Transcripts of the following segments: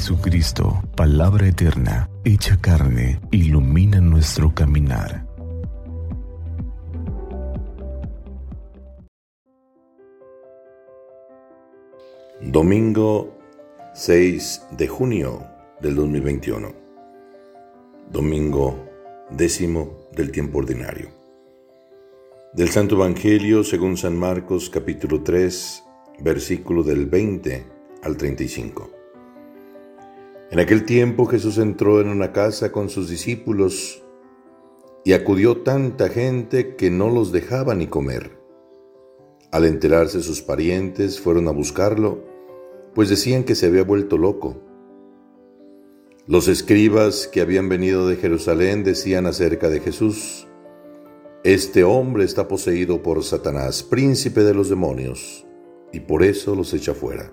Jesucristo, palabra eterna, hecha carne, ilumina nuestro caminar. Domingo 6 de junio del 2021. Domingo décimo del tiempo ordinario. Del Santo Evangelio según San Marcos capítulo 3, versículo del 20 al 35. En aquel tiempo Jesús entró en una casa con sus discípulos y acudió tanta gente que no los dejaba ni comer. Al enterarse sus parientes fueron a buscarlo, pues decían que se había vuelto loco. Los escribas que habían venido de Jerusalén decían acerca de Jesús, Este hombre está poseído por Satanás, príncipe de los demonios, y por eso los echa fuera.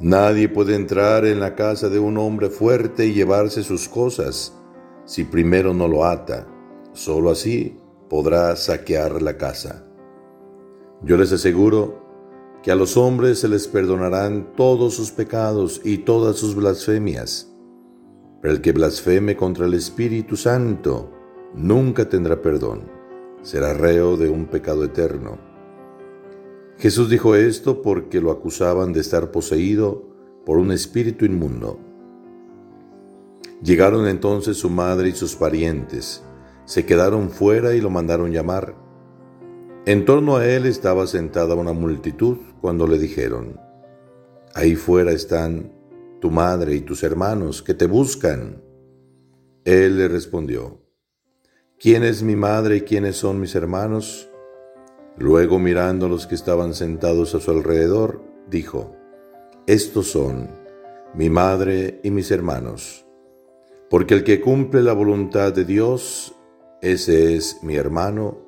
Nadie puede entrar en la casa de un hombre fuerte y llevarse sus cosas si primero no lo ata. Solo así podrá saquear la casa. Yo les aseguro que a los hombres se les perdonarán todos sus pecados y todas sus blasfemias, pero el que blasfeme contra el Espíritu Santo nunca tendrá perdón, será reo de un pecado eterno. Jesús dijo esto porque lo acusaban de estar poseído por un espíritu inmundo. Llegaron entonces su madre y sus parientes, se quedaron fuera y lo mandaron llamar. En torno a él estaba sentada una multitud cuando le dijeron, Ahí fuera están tu madre y tus hermanos que te buscan. Él le respondió, ¿quién es mi madre y quiénes son mis hermanos? Luego mirando a los que estaban sentados a su alrededor, dijo, Estos son mi madre y mis hermanos, porque el que cumple la voluntad de Dios, ese es mi hermano,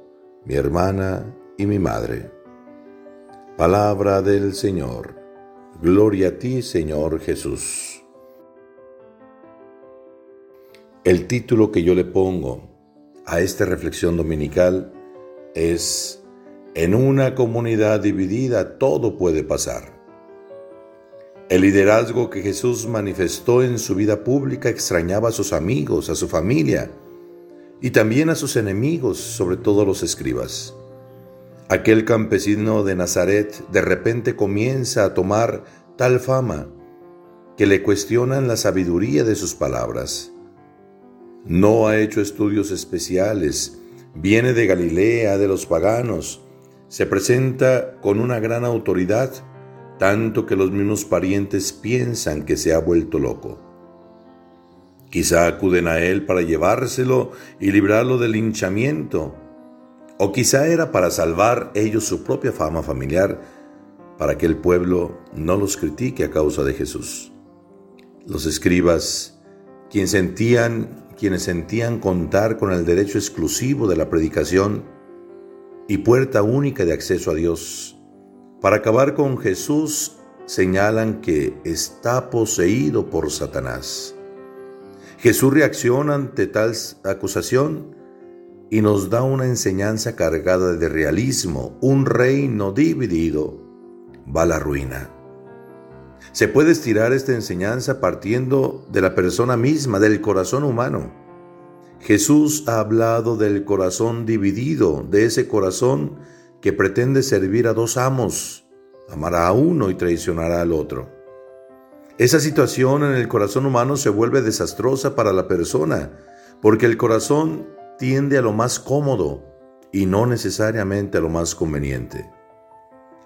mi hermana y mi madre. Palabra del Señor. Gloria a ti, Señor Jesús. El título que yo le pongo a esta reflexión dominical es en una comunidad dividida todo puede pasar. El liderazgo que Jesús manifestó en su vida pública extrañaba a sus amigos, a su familia y también a sus enemigos, sobre todo los escribas. Aquel campesino de Nazaret de repente comienza a tomar tal fama que le cuestionan la sabiduría de sus palabras. No ha hecho estudios especiales, viene de Galilea, de los paganos, se presenta con una gran autoridad, tanto que los mismos parientes piensan que se ha vuelto loco. Quizá acuden a él para llevárselo y librarlo del linchamiento, o quizá era para salvar ellos su propia fama familiar, para que el pueblo no los critique a causa de Jesús. Los escribas, quienes sentían, quienes sentían contar con el derecho exclusivo de la predicación, y puerta única de acceso a Dios. Para acabar con Jesús, señalan que está poseído por Satanás. Jesús reacciona ante tal acusación y nos da una enseñanza cargada de realismo. Un reino dividido va a la ruina. Se puede estirar esta enseñanza partiendo de la persona misma, del corazón humano. Jesús ha hablado del corazón dividido, de ese corazón que pretende servir a dos amos, amará a uno y traicionará al otro. Esa situación en el corazón humano se vuelve desastrosa para la persona, porque el corazón tiende a lo más cómodo y no necesariamente a lo más conveniente.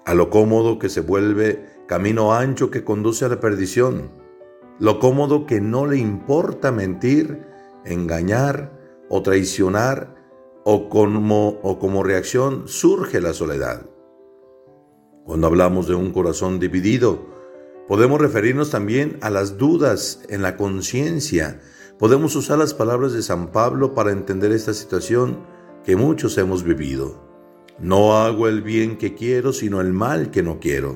A lo cómodo que se vuelve camino ancho que conduce a la perdición. Lo cómodo que no le importa mentir engañar o traicionar o como, o como reacción surge la soledad. Cuando hablamos de un corazón dividido, podemos referirnos también a las dudas en la conciencia, Podemos usar las palabras de San Pablo para entender esta situación que muchos hemos vivido. No hago el bien que quiero, sino el mal que no quiero.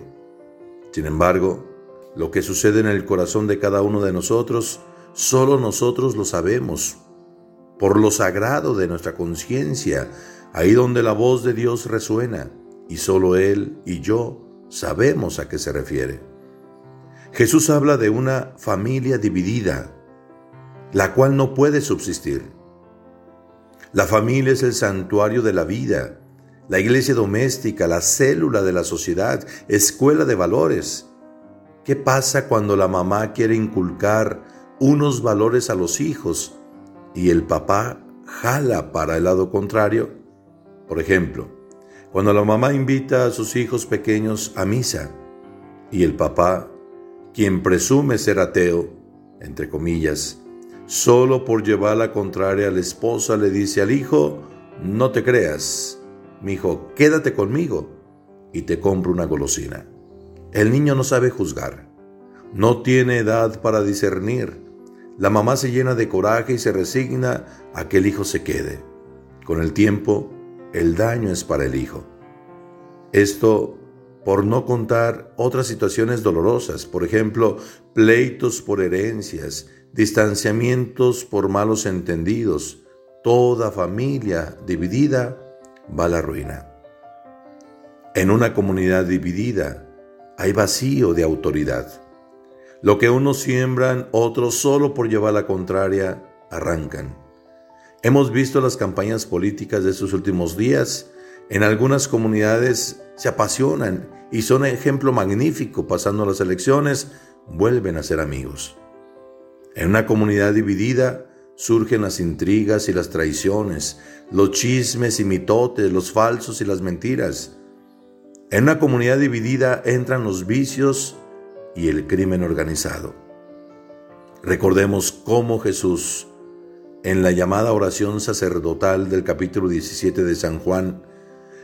Sin embargo, lo que sucede en el corazón de cada uno de nosotros, solo nosotros lo sabemos. Por lo sagrado de nuestra conciencia, ahí donde la voz de Dios resuena, y solo Él y yo sabemos a qué se refiere. Jesús habla de una familia dividida, la cual no puede subsistir. La familia es el santuario de la vida, la iglesia doméstica, la célula de la sociedad, escuela de valores. ¿Qué pasa cuando la mamá quiere inculcar unos valores a los hijos y el papá jala para el lado contrario? Por ejemplo, cuando la mamá invita a sus hijos pequeños a misa y el papá, quien presume ser ateo, entre comillas, solo por llevar la contraria a la esposa, le dice al hijo, no te creas, mi hijo, quédate conmigo y te compro una golosina. El niño no sabe juzgar, no tiene edad para discernir. La mamá se llena de coraje y se resigna a que el hijo se quede. Con el tiempo, el daño es para el hijo. Esto por no contar otras situaciones dolorosas, por ejemplo, pleitos por herencias, distanciamientos por malos entendidos, toda familia dividida va a la ruina. En una comunidad dividida hay vacío de autoridad. Lo que unos siembran, otros solo por llevar la contraria, arrancan. Hemos visto las campañas políticas de estos últimos días. En algunas comunidades se apasionan y son ejemplo magnífico. Pasando las elecciones, vuelven a ser amigos. En una comunidad dividida surgen las intrigas y las traiciones, los chismes y mitotes, los falsos y las mentiras. En una comunidad dividida entran los vicios y el crimen organizado. Recordemos cómo Jesús, en la llamada oración sacerdotal del capítulo 17 de San Juan,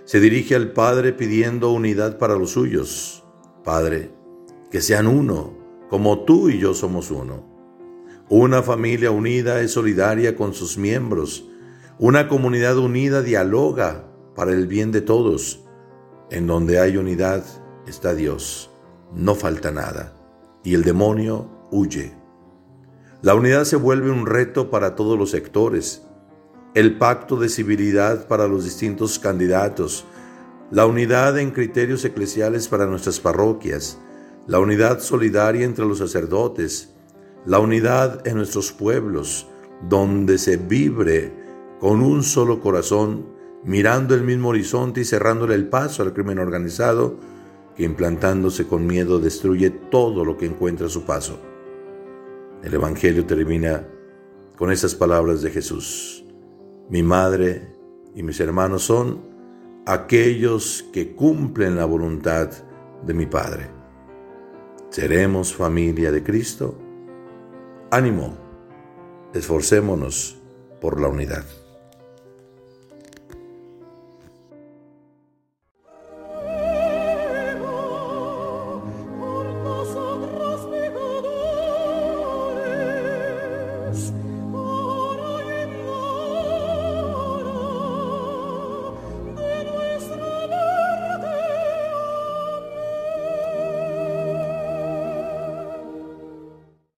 se dirige al Padre pidiendo unidad para los suyos. Padre, que sean uno, como tú y yo somos uno. Una familia unida es solidaria con sus miembros. Una comunidad unida dialoga para el bien de todos. En donde hay unidad está Dios. No falta nada. Y el demonio huye. La unidad se vuelve un reto para todos los sectores. El pacto de civilidad para los distintos candidatos. La unidad en criterios eclesiales para nuestras parroquias. La unidad solidaria entre los sacerdotes la unidad en nuestros pueblos, donde se vibre con un solo corazón, mirando el mismo horizonte y cerrándole el paso al crimen organizado, que implantándose con miedo destruye todo lo que encuentra su paso. El Evangelio termina con esas palabras de Jesús. Mi madre y mis hermanos son aquellos que cumplen la voluntad de mi Padre. ¿Seremos familia de Cristo? Ánimo, esforcémonos por la unidad.